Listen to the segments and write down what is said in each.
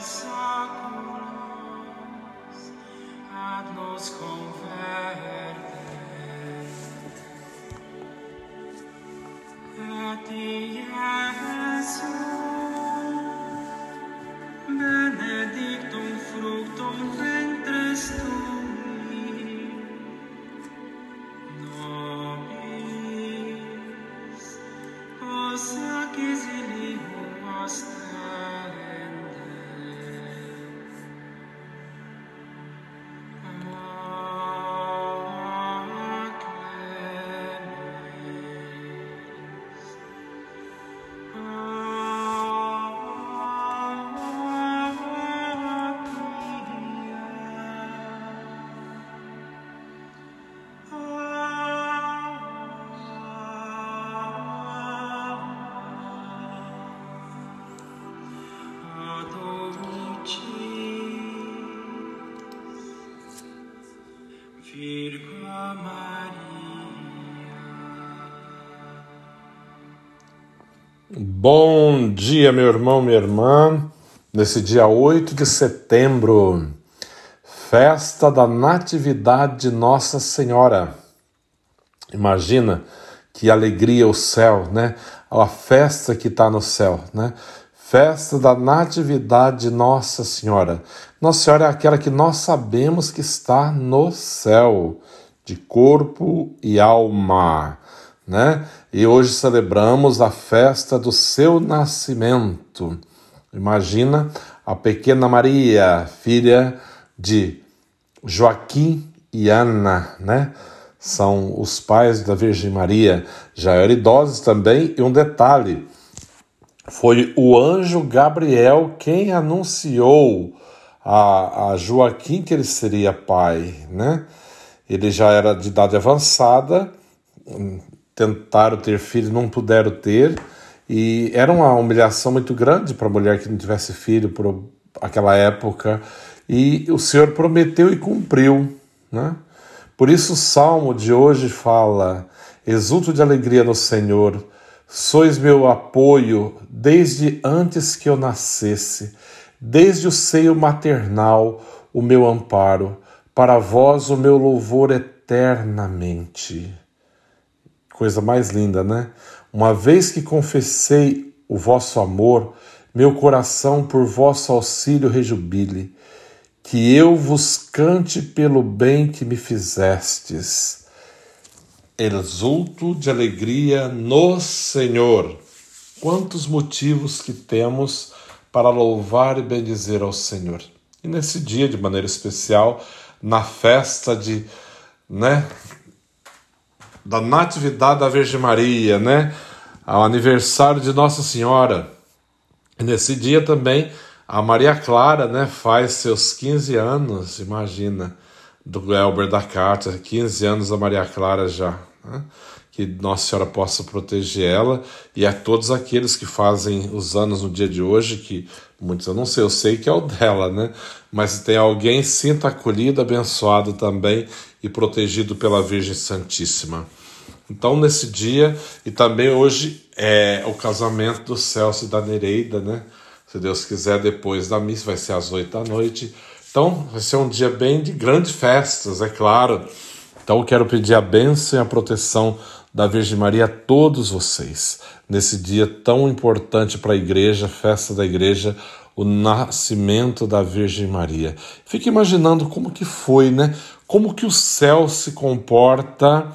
side. Bom dia, meu irmão, minha irmã. Nesse dia 8 de setembro, festa da Natividade de Nossa Senhora. Imagina que alegria o céu, né? A festa que está no céu, né? Festa da Natividade de Nossa Senhora. Nossa Senhora é aquela que nós sabemos que está no céu, de corpo e alma, né? E hoje celebramos a festa do seu nascimento. Imagina a pequena Maria, filha de Joaquim e Ana, né? São os pais da Virgem Maria, já eram idosos também. E um detalhe: foi o anjo Gabriel quem anunciou a, a Joaquim que ele seria pai, né? Ele já era de idade avançada, tentaram ter filho, não puderam ter, e era uma humilhação muito grande para a mulher que não tivesse filho por aquela época, e o Senhor prometeu e cumpriu, né? Por isso o salmo de hoje fala: Exulto de alegria no Senhor, sois meu apoio desde antes que eu nascesse, desde o seio maternal, o meu amparo, para vós o meu louvor eternamente. Coisa mais linda, né? Uma vez que confessei o vosso amor, meu coração por vosso auxílio rejubile, que eu vos cante pelo bem que me fizestes. Exulto de alegria no Senhor. Quantos motivos que temos para louvar e bendizer ao Senhor. E nesse dia, de maneira especial, na festa de, né, da Natividade da Virgem Maria, né, ao aniversário de Nossa Senhora. E nesse dia também a Maria Clara, né, faz seus 15 anos, imagina, do Elber da Carta, 15 anos a Maria Clara já. Né? Que Nossa Senhora possa proteger ela e a todos aqueles que fazem os anos no dia de hoje, que muitos eu não sei, eu sei que é o dela, né? Mas se tem alguém, sinta acolhido, abençoado também e protegido pela Virgem Santíssima. Então, nesse dia, e também hoje é o casamento do Celso e da Nereida, né? Se Deus quiser, depois da missa, vai ser às oito da noite. Então, vai ser um dia bem de grandes festas, é claro. Então, eu quero pedir a bênção e a proteção da Virgem Maria a todos vocês, nesse dia tão importante para a igreja, festa da igreja, o nascimento da Virgem Maria. Fique imaginando como que foi, né? Como que o céu se comporta,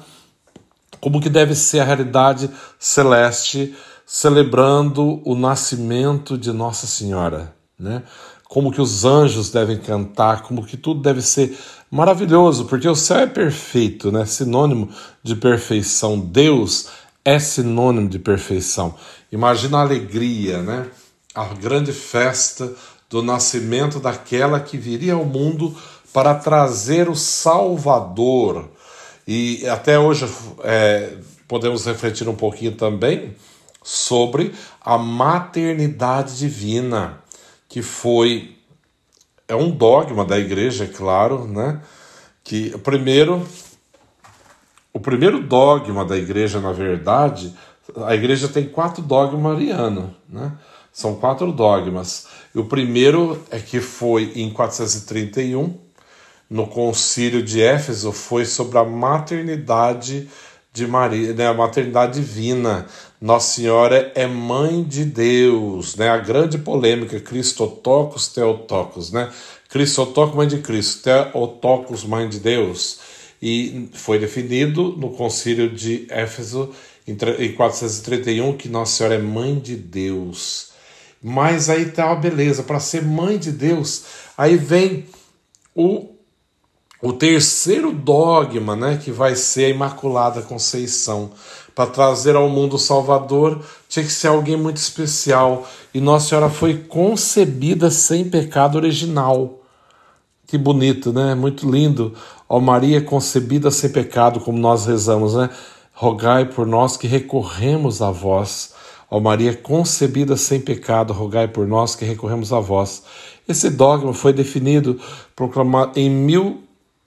como que deve ser a realidade celeste celebrando o nascimento de Nossa Senhora, né? Como que os anjos devem cantar, como que tudo deve ser maravilhoso, porque o céu é perfeito, né? Sinônimo de perfeição. Deus é sinônimo de perfeição. Imagina a alegria, né? A grande festa do nascimento daquela que viria ao mundo para trazer o Salvador. E até hoje é, podemos refletir um pouquinho também sobre a maternidade divina, que foi é um dogma da igreja, é claro, né? Que primeiro o primeiro dogma da igreja, na verdade, a igreja tem quatro dogmas marianos, né? São quatro dogmas. E o primeiro é que foi em 431, no concílio de Éfeso, foi sobre a maternidade de Maria, né? a maternidade divina. Nossa Senhora é mãe de Deus, né? A grande polêmica, Cristotocos, Teotocos, né? Cristotocos, mãe de Cristo, Teotocos, mãe de Deus e foi definido no concílio de Éfeso em 431 que Nossa Senhora é mãe de Deus. Mas aí tá a beleza, para ser mãe de Deus, aí vem o, o terceiro dogma, né, que vai ser a Imaculada Conceição. Para trazer ao mundo o Salvador, tinha que ser alguém muito especial. E Nossa Senhora foi concebida sem pecado original. Que bonito, né? Muito lindo. Ó Maria concebida sem pecado, como nós rezamos, né? Rogai por nós que recorremos a vós. Ó Maria concebida sem pecado, rogai por nós que recorremos a vós. Esse dogma foi definido, proclamado em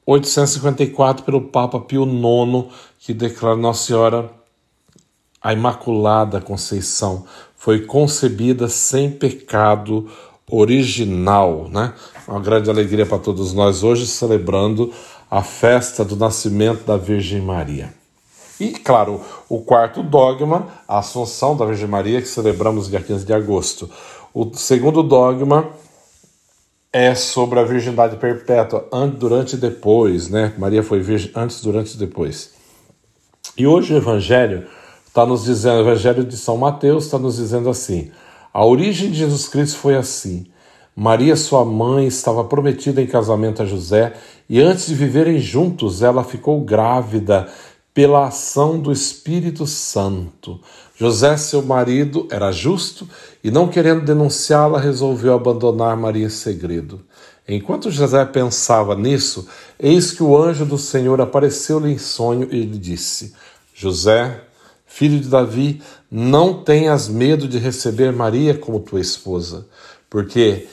1854 pelo Papa Pio IX, que declara Nossa Senhora a Imaculada Conceição. Foi concebida sem pecado original, né? Uma grande alegria para todos nós hoje celebrando a festa do nascimento da Virgem Maria. E, claro, o quarto dogma, a Assunção da Virgem Maria, que celebramos dia 15 de agosto. O segundo dogma é sobre a virgindade perpétua, antes, durante e depois, né? Maria foi virgem antes, durante e depois. E hoje o Evangelho está nos dizendo, o Evangelho de São Mateus está nos dizendo assim: a origem de Jesus Cristo foi assim. Maria, sua mãe, estava prometida em casamento a José e antes de viverem juntos, ela ficou grávida pela ação do Espírito Santo. José, seu marido, era justo e, não querendo denunciá-la, resolveu abandonar Maria em segredo. Enquanto José pensava nisso, eis que o anjo do Senhor apareceu-lhe em sonho e lhe disse: José, filho de Davi, não tenhas medo de receber Maria como tua esposa, porque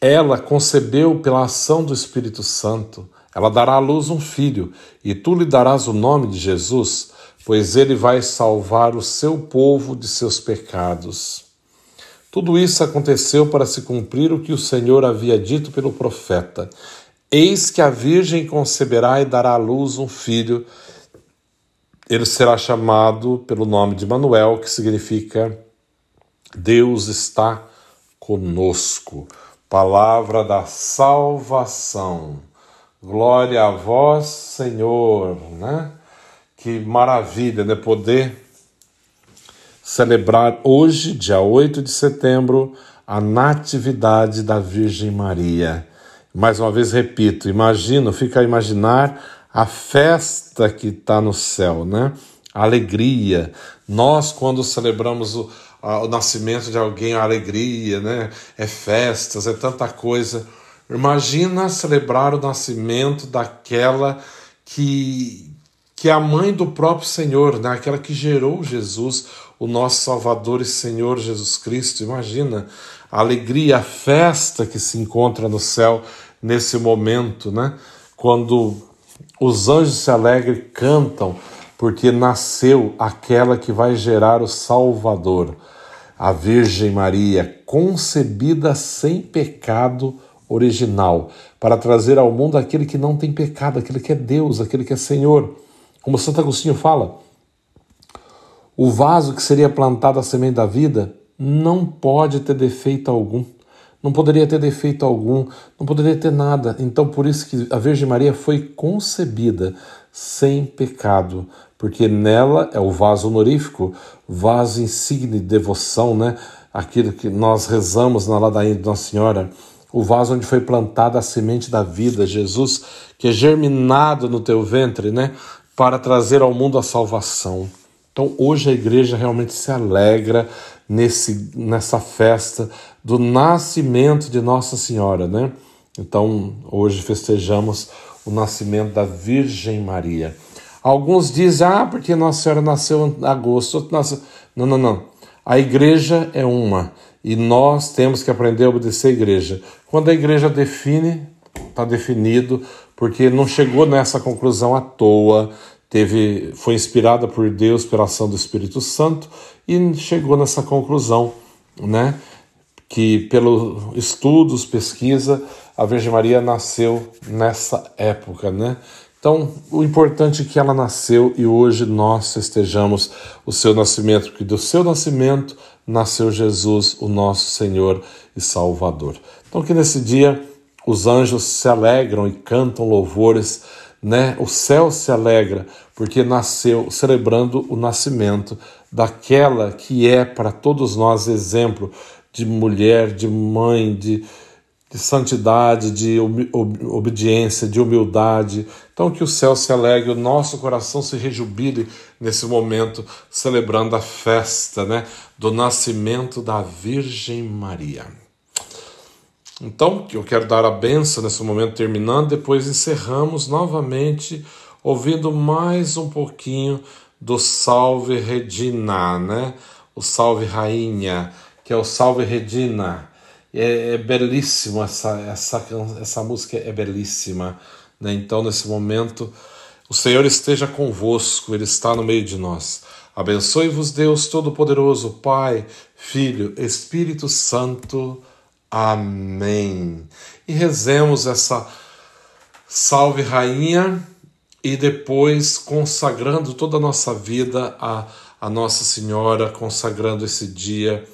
ela concebeu pela ação do Espírito Santo. Ela dará à luz um filho, e tu lhe darás o nome de Jesus, pois ele vai salvar o seu povo de seus pecados. Tudo isso aconteceu para se cumprir o que o Senhor havia dito pelo profeta: Eis que a Virgem conceberá e dará à luz um filho. Ele será chamado pelo nome de Manuel, que significa Deus está conosco. Palavra da salvação. Glória a vós, Senhor, né? Que maravilha, né? Poder celebrar hoje, dia 8 de setembro, a Natividade da Virgem Maria. Mais uma vez repito, imagino, fica a imaginar a festa que está no céu, né? A alegria. Nós, quando celebramos o, a, o nascimento de alguém, a alegria, né? É festas, é tanta coisa Imagina celebrar o nascimento daquela que, que é a mãe do próprio Senhor, né? aquela que gerou Jesus, o nosso Salvador e Senhor Jesus Cristo. Imagina a alegria, a festa que se encontra no céu nesse momento, né? quando os anjos se alegram e cantam, porque nasceu aquela que vai gerar o Salvador, a Virgem Maria, concebida sem pecado original, para trazer ao mundo aquele que não tem pecado, aquele que é Deus, aquele que é Senhor. Como Santo Agostinho fala, o vaso que seria plantado a semente da vida não pode ter defeito algum. não poderia ter defeito algum, não poderia ter nada. Então, por isso que a Virgem Maria foi concebida sem pecado, porque nela é o vaso honorífico, vaso insigne de devoção, né? Aquilo que nós rezamos na ladainha de Nossa Senhora, o vaso onde foi plantada a semente da vida, Jesus, que é germinado no teu ventre, né? Para trazer ao mundo a salvação. Então, hoje a igreja realmente se alegra nesse, nessa festa do nascimento de Nossa Senhora, né? Então, hoje festejamos o nascimento da Virgem Maria. Alguns dizem, ah, porque Nossa Senhora nasceu em agosto. Nasceu... Não, não, não. A igreja é uma e nós temos que aprender a obedecer a igreja. Quando a igreja define, está definido, porque não chegou nessa conclusão à toa, teve, foi inspirada por Deus pela ação do Espírito Santo e chegou nessa conclusão, né? Que pelos estudos, pesquisa, a Virgem Maria nasceu nessa época, né? Então, o importante é que ela nasceu e hoje nós festejamos o seu nascimento, porque do seu nascimento nasceu Jesus, o nosso Senhor e Salvador. Então, que nesse dia os anjos se alegram e cantam louvores, né? O céu se alegra porque nasceu celebrando o nascimento daquela que é para todos nós exemplo de mulher, de mãe, de, de santidade, de obediência, de humildade. Então, que o céu se alegre, o nosso coração se rejubile nesse momento, celebrando a festa né, do nascimento da Virgem Maria. Então, eu quero dar a benção nesse momento, terminando, depois encerramos novamente, ouvindo mais um pouquinho do Salve Regina, né? O Salve Rainha, que é o Salve Regina. É, é belíssimo essa, essa, essa música, é belíssima. Né? Então, nesse momento, o Senhor esteja convosco, Ele está no meio de nós. Abençoe-vos, Deus Todo-Poderoso, Pai, Filho, Espírito Santo. Amém. E rezemos essa Salve Rainha e depois consagrando toda a nossa vida a, a Nossa Senhora, consagrando esse dia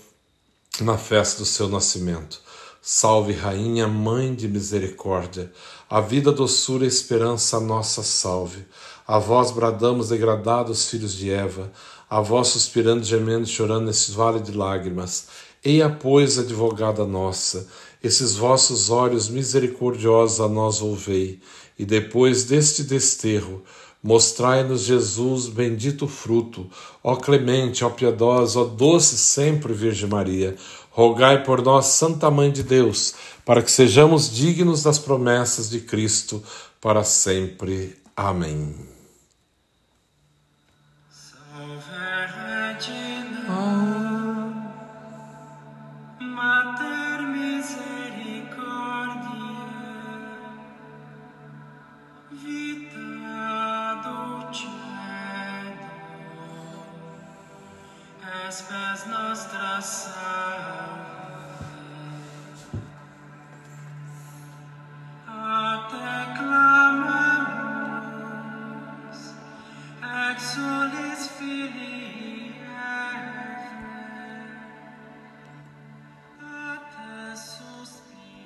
na festa do seu nascimento. Salve, Rainha, Mãe de Misericórdia, a vida, doçura e esperança, a nossa salve. A vós bradamos, degradados filhos de Eva, a vós suspirando, gemendo chorando nesse vale de lágrimas. Eia, pois, advogada nossa, esses vossos olhos misericordiosos a nós volvei e depois deste desterro, mostrai-nos Jesus, bendito fruto, ó clemente, ó piedosa, ó doce sempre Virgem Maria, rogai por nós, Santa Mãe de Deus, para que sejamos dignos das promessas de Cristo para sempre. Amém. spes nostra sal.